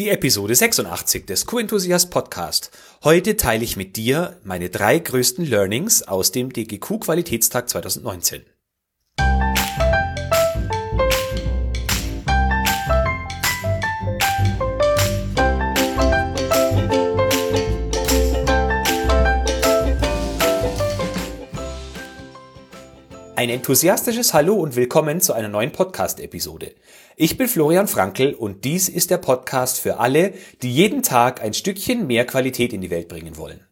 Die Episode 86 des Q-Enthusiast Podcast. Heute teile ich mit dir meine drei größten Learnings aus dem DGQ Qualitätstag 2019. Ein enthusiastisches Hallo und willkommen zu einer neuen Podcast-Episode. Ich bin Florian Frankl und dies ist der Podcast für alle, die jeden Tag ein Stückchen mehr Qualität in die Welt bringen wollen.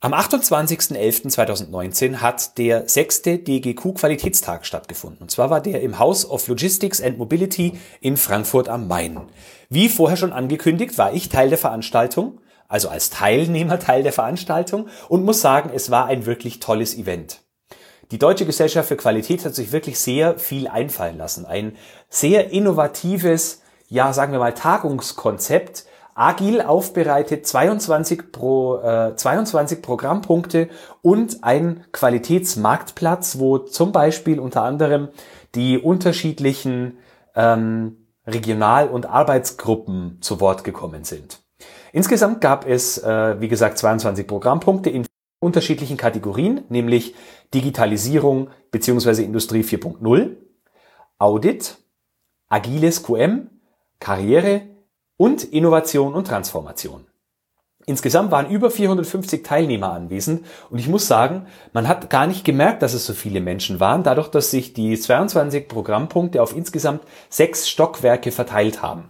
Am 28.11.2019 hat der sechste DGQ Qualitätstag stattgefunden. Und zwar war der im House of Logistics and Mobility in Frankfurt am Main. Wie vorher schon angekündigt, war ich Teil der Veranstaltung, also als Teilnehmer Teil der Veranstaltung und muss sagen, es war ein wirklich tolles Event. Die Deutsche Gesellschaft für Qualität hat sich wirklich sehr viel einfallen lassen. Ein sehr innovatives, ja, sagen wir mal, Tagungskonzept, agil aufbereitet, 22, pro, äh, 22 Programmpunkte und ein Qualitätsmarktplatz, wo zum Beispiel unter anderem die unterschiedlichen ähm, Regional- und Arbeitsgruppen zu Wort gekommen sind. Insgesamt gab es, äh, wie gesagt, 22 Programmpunkte in unterschiedlichen Kategorien, nämlich Digitalisierung bzw. Industrie 4.0, Audit, agiles QM, Karriere und Innovation und Transformation. Insgesamt waren über 450 Teilnehmer anwesend und ich muss sagen, man hat gar nicht gemerkt, dass es so viele Menschen waren, dadurch, dass sich die 22 Programmpunkte auf insgesamt sechs Stockwerke verteilt haben.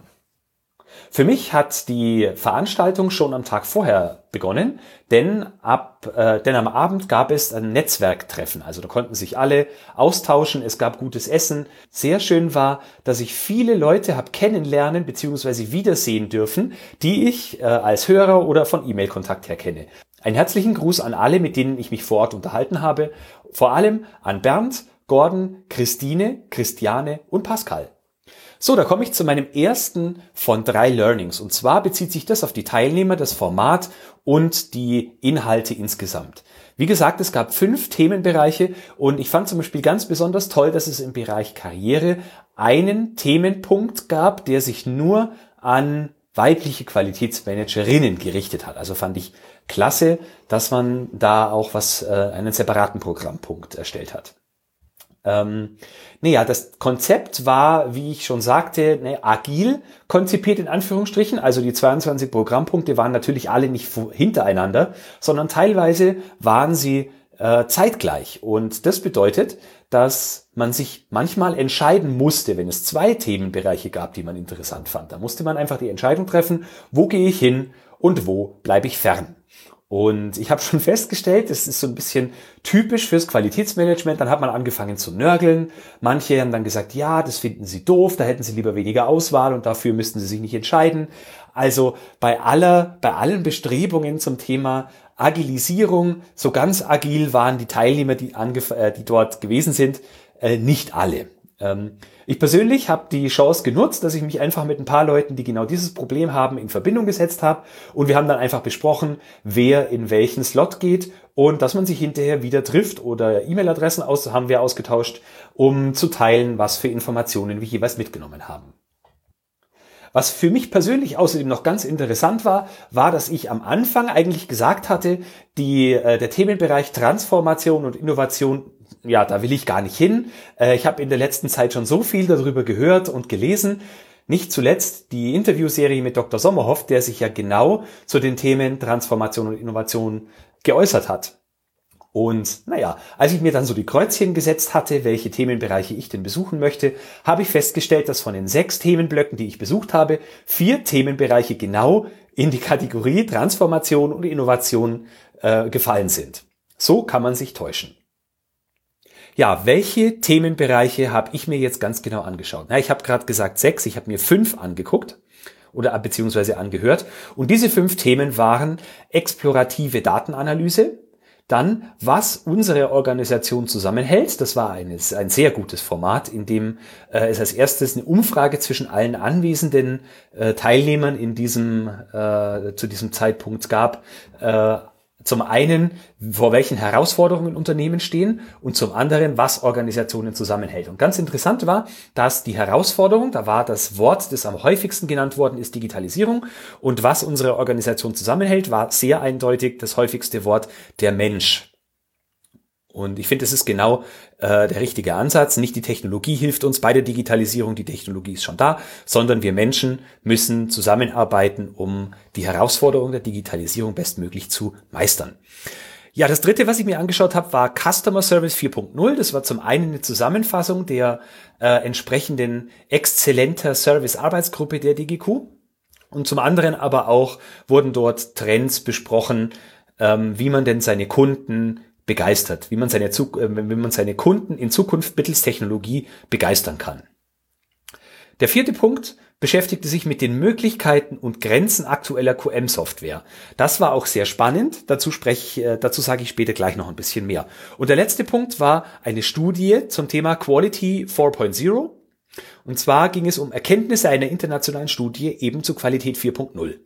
Für mich hat die Veranstaltung schon am Tag vorher begonnen, denn ab, äh, denn am Abend gab es ein Netzwerktreffen. Also da konnten sich alle austauschen. Es gab gutes Essen. Sehr schön war, dass ich viele Leute habe kennenlernen bzw. wiedersehen dürfen, die ich äh, als Hörer oder von E-Mail-Kontakt her kenne. Einen herzlichen Gruß an alle, mit denen ich mich vor Ort unterhalten habe. Vor allem an Bernd, Gordon, Christine, Christiane und Pascal. So, da komme ich zu meinem ersten von drei Learnings. Und zwar bezieht sich das auf die Teilnehmer, das Format und die Inhalte insgesamt. Wie gesagt, es gab fünf Themenbereiche und ich fand zum Beispiel ganz besonders toll, dass es im Bereich Karriere einen Themenpunkt gab, der sich nur an weibliche Qualitätsmanagerinnen gerichtet hat. Also fand ich klasse, dass man da auch was, äh, einen separaten Programmpunkt erstellt hat. Ähm, naja, das Konzept war, wie ich schon sagte, ne, agil konzipiert in Anführungsstrichen. Also die 22 Programmpunkte waren natürlich alle nicht hintereinander, sondern teilweise waren sie äh, zeitgleich. Und das bedeutet, dass man sich manchmal entscheiden musste, wenn es zwei Themenbereiche gab, die man interessant fand. Da musste man einfach die Entscheidung treffen, wo gehe ich hin und wo bleibe ich fern. Und ich habe schon festgestellt, es ist so ein bisschen typisch fürs Qualitätsmanagement. Dann hat man angefangen zu nörgeln. Manche haben dann gesagt, ja, das finden sie doof, da hätten sie lieber weniger Auswahl und dafür müssten sie sich nicht entscheiden. Also bei aller, bei allen Bestrebungen zum Thema Agilisierung, so ganz agil waren die Teilnehmer, die, äh, die dort gewesen sind, äh, nicht alle. Ähm, ich persönlich habe die Chance genutzt, dass ich mich einfach mit ein paar Leuten, die genau dieses Problem haben, in Verbindung gesetzt habe und wir haben dann einfach besprochen, wer in welchen Slot geht und dass man sich hinterher wieder trifft oder E-Mail-Adressen aus, haben wir ausgetauscht, um zu teilen, was für Informationen wir jeweils mitgenommen haben. Was für mich persönlich außerdem noch ganz interessant war, war, dass ich am Anfang eigentlich gesagt hatte, die, äh, der Themenbereich Transformation und Innovation ja, da will ich gar nicht hin. Äh, ich habe in der letzten Zeit schon so viel darüber gehört und gelesen. Nicht zuletzt die Interviewserie mit Dr. Sommerhoff, der sich ja genau zu den Themen Transformation und Innovation geäußert hat. Und naja, als ich mir dann so die Kreuzchen gesetzt hatte, welche Themenbereiche ich denn besuchen möchte, habe ich festgestellt, dass von den sechs Themenblöcken, die ich besucht habe, vier Themenbereiche genau in die Kategorie Transformation und Innovation äh, gefallen sind. So kann man sich täuschen. Ja, welche Themenbereiche habe ich mir jetzt ganz genau angeschaut? Na, ich habe gerade gesagt sechs, ich habe mir fünf angeguckt oder beziehungsweise angehört. Und diese fünf Themen waren explorative Datenanalyse, dann, was unsere Organisation zusammenhält. Das war ein, ein sehr gutes Format, in dem äh, es als erstes eine Umfrage zwischen allen anwesenden äh, Teilnehmern in diesem, äh, zu diesem Zeitpunkt gab. Zum einen, vor welchen Herausforderungen Unternehmen stehen und zum anderen, was Organisationen zusammenhält. Und ganz interessant war, dass die Herausforderung, da war das Wort, das am häufigsten genannt worden ist, Digitalisierung. Und was unsere Organisation zusammenhält, war sehr eindeutig das häufigste Wort, der Mensch. Und ich finde, es ist genau äh, der richtige Ansatz. Nicht die Technologie hilft uns bei der Digitalisierung, die Technologie ist schon da, sondern wir Menschen müssen zusammenarbeiten, um die Herausforderung der Digitalisierung bestmöglich zu meistern. Ja, das dritte, was ich mir angeschaut habe, war Customer Service 4.0. Das war zum einen eine Zusammenfassung der äh, entsprechenden exzellenter Service-Arbeitsgruppe der DGQ. Und zum anderen aber auch wurden dort Trends besprochen, ähm, wie man denn seine Kunden begeistert, wie man seine, äh, wie man seine Kunden in Zukunft mittels Technologie begeistern kann. Der vierte Punkt beschäftigte sich mit den Möglichkeiten und Grenzen aktueller QM-Software. Das war auch sehr spannend. Dazu spreche ich, äh, dazu sage ich später gleich noch ein bisschen mehr. Und der letzte Punkt war eine Studie zum Thema Quality 4.0. Und zwar ging es um Erkenntnisse einer internationalen Studie eben zu Qualität 4.0.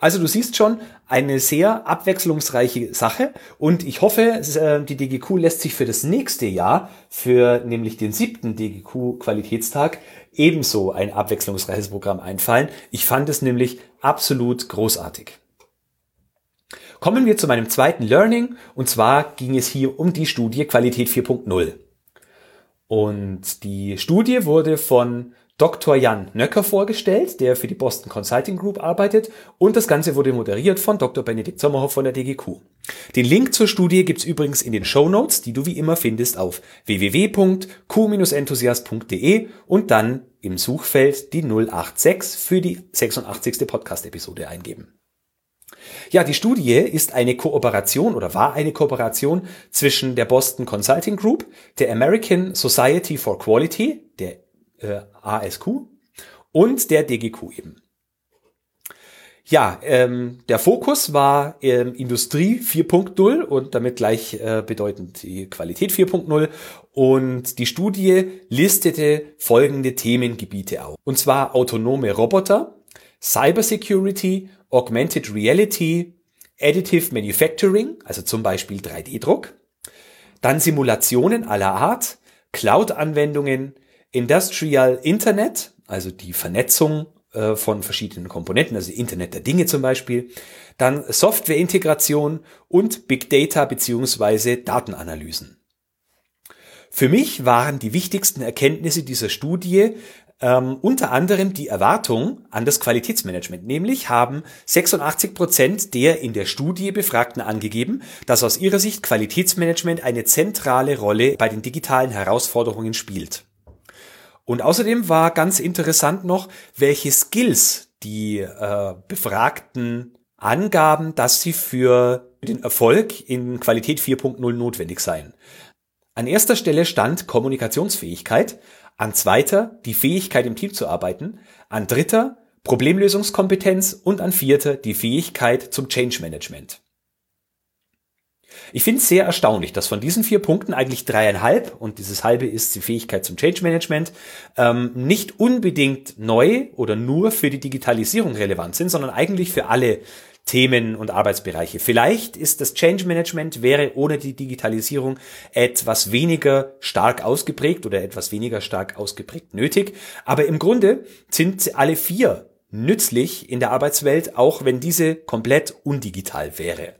Also du siehst schon, eine sehr abwechslungsreiche Sache und ich hoffe, äh, die DGQ lässt sich für das nächste Jahr, für nämlich den siebten DGQ Qualitätstag, ebenso ein abwechslungsreiches Programm einfallen. Ich fand es nämlich absolut großartig. Kommen wir zu meinem zweiten Learning und zwar ging es hier um die Studie Qualität 4.0. Und die Studie wurde von Dr. Jan Nöcker vorgestellt, der für die Boston Consulting Group arbeitet und das Ganze wurde moderiert von Dr. Benedikt Sommerhoff von der DGQ. Den Link zur Studie gibt's übrigens in den Show Notes, die du wie immer findest auf www.q-enthusiast.de und dann im Suchfeld die 086 für die 86. Podcast-Episode eingeben. Ja, die Studie ist eine Kooperation oder war eine Kooperation zwischen der Boston Consulting Group, der American Society for Quality, der äh, ASQ und der DGQ eben. Ja, ähm, der Fokus war ähm, Industrie 4.0 und damit gleich äh, bedeutend die Qualität 4.0 und die Studie listete folgende Themengebiete auf. Und zwar autonome Roboter, Cybersecurity, Augmented Reality, Additive Manufacturing, also zum Beispiel 3D-Druck, dann Simulationen aller Art, Cloud-Anwendungen, Industrial Internet, also die Vernetzung äh, von verschiedenen Komponenten, also Internet der Dinge zum Beispiel, dann Softwareintegration und Big Data beziehungsweise Datenanalysen. Für mich waren die wichtigsten Erkenntnisse dieser Studie ähm, unter anderem die Erwartung an das Qualitätsmanagement. Nämlich haben 86 Prozent der in der Studie Befragten angegeben, dass aus ihrer Sicht Qualitätsmanagement eine zentrale Rolle bei den digitalen Herausforderungen spielt. Und außerdem war ganz interessant noch, welche Skills die äh, Befragten angaben, dass sie für den Erfolg in Qualität 4.0 notwendig seien. An erster Stelle stand Kommunikationsfähigkeit, an zweiter die Fähigkeit im Team zu arbeiten, an dritter Problemlösungskompetenz und an vierter die Fähigkeit zum Change Management. Ich finde es sehr erstaunlich, dass von diesen vier Punkten eigentlich dreieinhalb, und dieses halbe ist die Fähigkeit zum Change Management, ähm, nicht unbedingt neu oder nur für die Digitalisierung relevant sind, sondern eigentlich für alle Themen und Arbeitsbereiche. Vielleicht ist das Change Management wäre ohne die Digitalisierung etwas weniger stark ausgeprägt oder etwas weniger stark ausgeprägt nötig. Aber im Grunde sind alle vier nützlich in der Arbeitswelt, auch wenn diese komplett undigital wäre.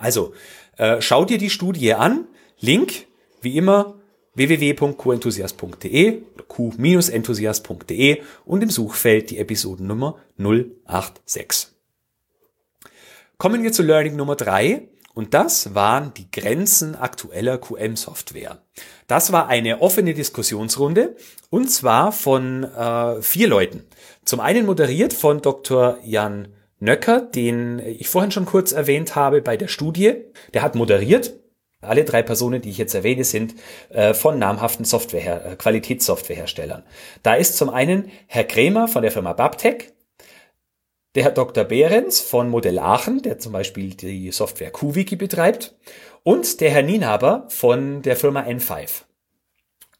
Also äh, schau dir die Studie an. Link, wie immer, www.qenthusiast.de oder q-enthusiast.de und im Suchfeld die Episodennummer 086. Kommen wir zu Learning Nummer drei und das waren die Grenzen aktueller QM-Software. Das war eine offene Diskussionsrunde und zwar von äh, vier Leuten. Zum einen moderiert von Dr. Jan Nöcker, den ich vorhin schon kurz erwähnt habe bei der Studie, der hat moderiert. Alle drei Personen, die ich jetzt erwähne, sind äh, von namhaften Software, äh, Qualitätssoftwareherstellern. Da ist zum einen Herr Krämer von der Firma Babtec, der Herr Dr. Behrens von Modell Aachen, der zum Beispiel die Software QWiki betreibt, und der Herr Nienaber von der Firma N5.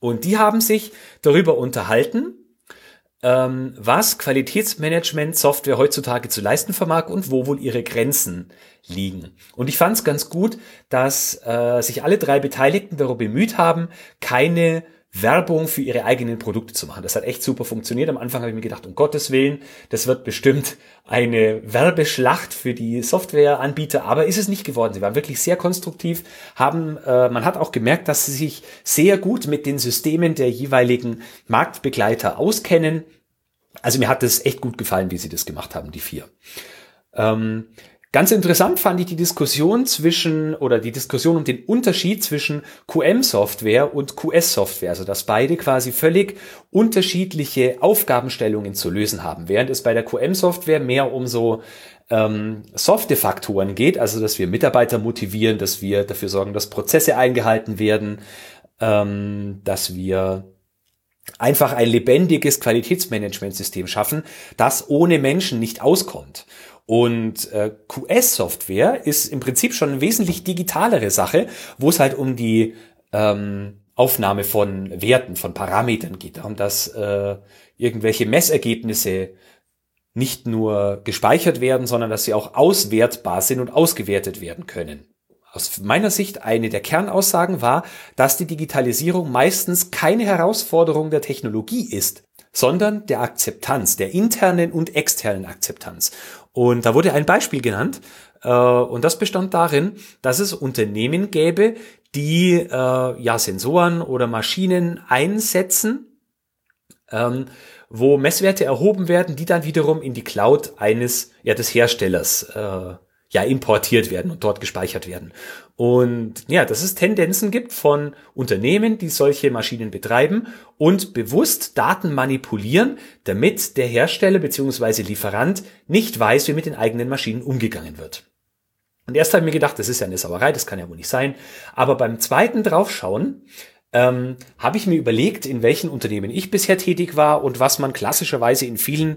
Und die haben sich darüber unterhalten, ähm, was Qualitätsmanagement-Software heutzutage zu leisten vermag und wo wohl ihre Grenzen liegen. Und ich fand es ganz gut, dass äh, sich alle drei Beteiligten darum bemüht haben, keine Werbung für ihre eigenen Produkte zu machen. Das hat echt super funktioniert. Am Anfang habe ich mir gedacht, um Gottes Willen, das wird bestimmt eine Werbeschlacht für die Softwareanbieter, aber ist es nicht geworden. Sie waren wirklich sehr konstruktiv, haben, äh, man hat auch gemerkt, dass sie sich sehr gut mit den Systemen der jeweiligen Marktbegleiter auskennen. Also mir hat das echt gut gefallen, wie sie das gemacht haben, die vier. Ähm, Ganz interessant fand ich die Diskussion zwischen oder die Diskussion um den Unterschied zwischen QM-Software und QS-Software, also dass beide quasi völlig unterschiedliche Aufgabenstellungen zu lösen haben. Während es bei der QM-Software mehr um so ähm, softe Faktoren geht, also dass wir Mitarbeiter motivieren, dass wir dafür sorgen, dass Prozesse eingehalten werden, ähm, dass wir einfach ein lebendiges Qualitätsmanagementsystem schaffen, das ohne Menschen nicht auskommt. Und äh, QS-Software ist im Prinzip schon eine wesentlich digitalere Sache, wo es halt um die ähm, Aufnahme von Werten, von Parametern geht, darum, dass äh, irgendwelche Messergebnisse nicht nur gespeichert werden, sondern dass sie auch auswertbar sind und ausgewertet werden können. Aus meiner Sicht eine der Kernaussagen war, dass die Digitalisierung meistens keine Herausforderung der Technologie ist, sondern der Akzeptanz, der internen und externen Akzeptanz. Und da wurde ein Beispiel genannt, äh, und das bestand darin, dass es Unternehmen gäbe, die äh, ja Sensoren oder Maschinen einsetzen, ähm, wo Messwerte erhoben werden, die dann wiederum in die Cloud eines ja des Herstellers äh, ja importiert werden und dort gespeichert werden. Und ja, dass es Tendenzen gibt von Unternehmen, die solche Maschinen betreiben und bewusst Daten manipulieren, damit der Hersteller bzw. Lieferant nicht weiß, wie mit den eigenen Maschinen umgegangen wird. Und erst habe ich mir gedacht, das ist ja eine Sauerei, das kann ja wohl nicht sein. Aber beim zweiten Draufschauen ähm, habe ich mir überlegt, in welchen Unternehmen ich bisher tätig war und was man klassischerweise in vielen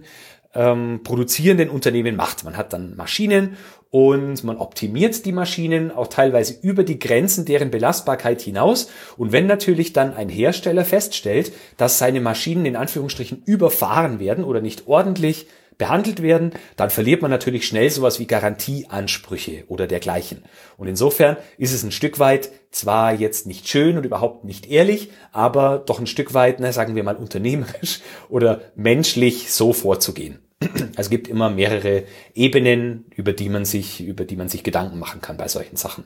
ähm, produzierenden Unternehmen macht. Man hat dann Maschinen und man optimiert die Maschinen auch teilweise über die Grenzen deren Belastbarkeit hinaus. Und wenn natürlich dann ein Hersteller feststellt, dass seine Maschinen in Anführungsstrichen überfahren werden oder nicht ordentlich behandelt werden, dann verliert man natürlich schnell sowas wie Garantieansprüche oder dergleichen. Und insofern ist es ein Stück weit zwar jetzt nicht schön und überhaupt nicht ehrlich, aber doch ein Stück weit, na, sagen wir mal, unternehmerisch oder menschlich so vorzugehen. Es gibt immer mehrere Ebenen, über die man sich, über die man sich Gedanken machen kann bei solchen Sachen.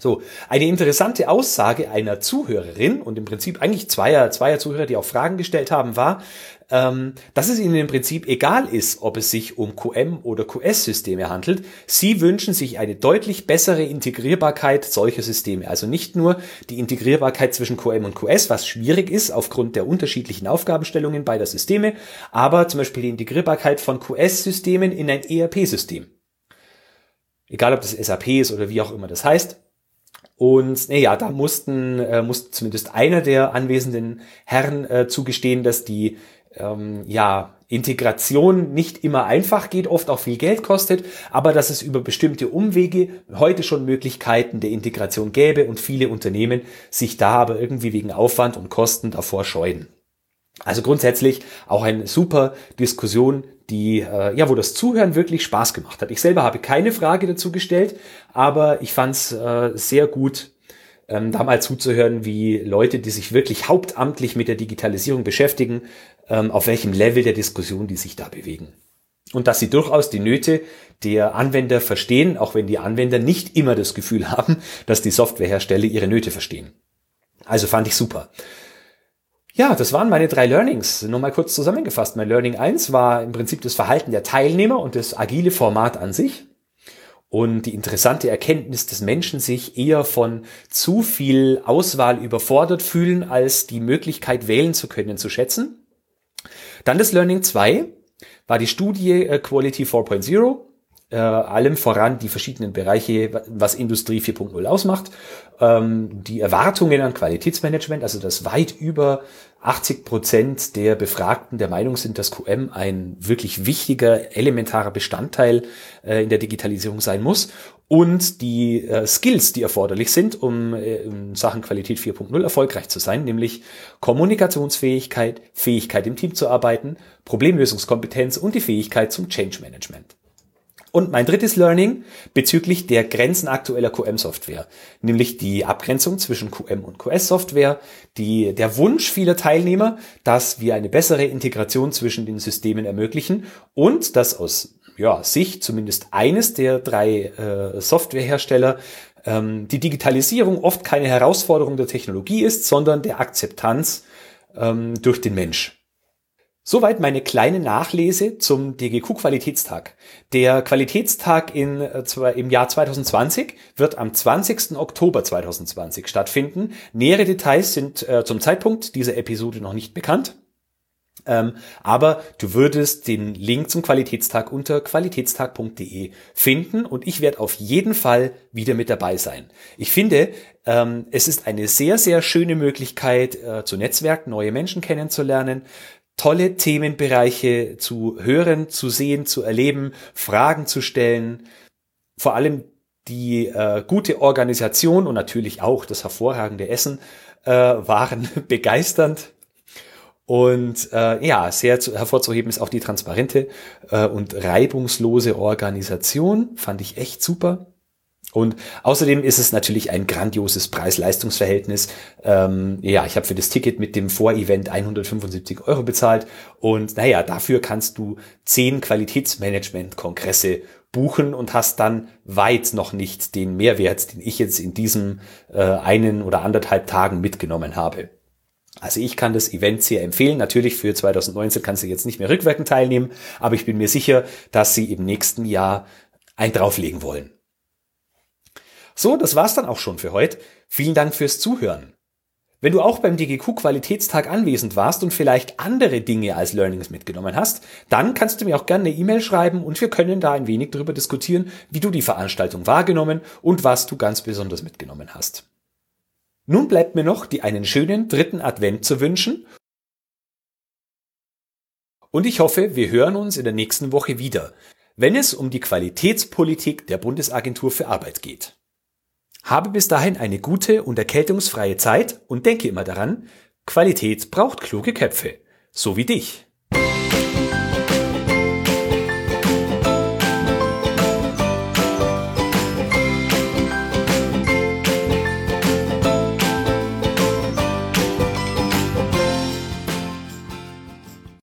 So, eine interessante Aussage einer Zuhörerin und im Prinzip eigentlich zweier, zweier Zuhörer, die auch Fragen gestellt haben, war, ähm, dass es ihnen im Prinzip egal ist, ob es sich um QM oder QS-Systeme handelt. Sie wünschen sich eine deutlich bessere Integrierbarkeit solcher Systeme. Also nicht nur die Integrierbarkeit zwischen QM und QS, was schwierig ist aufgrund der unterschiedlichen Aufgabenstellungen beider Systeme, aber zum Beispiel die Integrierbarkeit von QS-Systemen in ein ERP-System. Egal ob das SAP ist oder wie auch immer das heißt. Und naja, da mussten, äh, musste zumindest einer der anwesenden Herren äh, zugestehen, dass die ähm, ja, Integration nicht immer einfach geht, oft auch viel Geld kostet, aber dass es über bestimmte Umwege heute schon Möglichkeiten der Integration gäbe und viele Unternehmen sich da aber irgendwie wegen Aufwand und Kosten davor scheuen. Also grundsätzlich auch eine super Diskussion, die äh, ja, wo das Zuhören wirklich Spaß gemacht hat. Ich selber habe keine Frage dazu gestellt, aber ich fand es äh, sehr gut, ähm, da mal zuzuhören, wie Leute, die sich wirklich hauptamtlich mit der Digitalisierung beschäftigen, ähm, auf welchem Level der Diskussion die sich da bewegen. Und dass sie durchaus die Nöte der Anwender verstehen, auch wenn die Anwender nicht immer das Gefühl haben, dass die Softwarehersteller ihre Nöte verstehen. Also fand ich super. Ja, das waren meine drei Learnings. Nur mal kurz zusammengefasst. Mein Learning 1 war im Prinzip das Verhalten der Teilnehmer und das agile Format an sich. Und die interessante Erkenntnis, dass Menschen sich eher von zu viel Auswahl überfordert fühlen, als die Möglichkeit wählen zu können, zu schätzen. Dann das Learning 2 war die Studie äh, Quality 4.0 äh, allem voran die verschiedenen Bereiche, was Industrie 4.0 ausmacht, ähm, die Erwartungen an Qualitätsmanagement, also dass weit über 80 Prozent der Befragten der Meinung sind, dass QM ein wirklich wichtiger, elementarer Bestandteil äh, in der Digitalisierung sein muss und die äh, Skills, die erforderlich sind, um äh, in Sachen Qualität 4.0 erfolgreich zu sein, nämlich Kommunikationsfähigkeit, Fähigkeit im Team zu arbeiten, Problemlösungskompetenz und die Fähigkeit zum Change Management. Und mein drittes Learning bezüglich der Grenzen aktueller QM-Software, nämlich die Abgrenzung zwischen QM und QS-Software, die, der Wunsch vieler Teilnehmer, dass wir eine bessere Integration zwischen den Systemen ermöglichen und dass aus ja, Sicht zumindest eines der drei äh, Softwarehersteller ähm, die Digitalisierung oft keine Herausforderung der Technologie ist, sondern der Akzeptanz ähm, durch den Mensch. Soweit meine kleine Nachlese zum DGQ-Qualitätstag. Der Qualitätstag in, äh, im Jahr 2020 wird am 20. Oktober 2020 stattfinden. Nähere Details sind äh, zum Zeitpunkt dieser Episode noch nicht bekannt. Ähm, aber du würdest den Link zum Qualitätstag unter qualitätstag.de finden und ich werde auf jeden Fall wieder mit dabei sein. Ich finde, ähm, es ist eine sehr, sehr schöne Möglichkeit äh, zu Netzwerken, neue Menschen kennenzulernen tolle Themenbereiche zu hören, zu sehen, zu erleben, Fragen zu stellen. Vor allem die äh, gute Organisation und natürlich auch das hervorragende Essen äh, waren begeisternd. Und äh, ja, sehr zu, hervorzuheben ist auch die transparente äh, und reibungslose Organisation. Fand ich echt super. Und außerdem ist es natürlich ein grandioses Preis-Leistungs-Verhältnis. Ähm, ja, ich habe für das Ticket mit dem Vorevent 175 Euro bezahlt und naja, dafür kannst du zehn Qualitätsmanagement-Kongresse buchen und hast dann weit noch nicht den Mehrwert, den ich jetzt in diesem äh, einen oder anderthalb Tagen mitgenommen habe. Also ich kann das Event sehr empfehlen. Natürlich für 2019 kannst du jetzt nicht mehr rückwirkend teilnehmen, aber ich bin mir sicher, dass sie im nächsten Jahr ein drauflegen wollen. So, das war's dann auch schon für heute. Vielen Dank fürs Zuhören. Wenn du auch beim DGQ Qualitätstag anwesend warst und vielleicht andere Dinge als Learnings mitgenommen hast, dann kannst du mir auch gerne eine E-Mail schreiben und wir können da ein wenig darüber diskutieren, wie du die Veranstaltung wahrgenommen und was du ganz besonders mitgenommen hast. Nun bleibt mir noch, dir einen schönen dritten Advent zu wünschen und ich hoffe, wir hören uns in der nächsten Woche wieder, wenn es um die Qualitätspolitik der Bundesagentur für Arbeit geht. Habe bis dahin eine gute und erkältungsfreie Zeit und denke immer daran, Qualität braucht kluge Köpfe, so wie dich.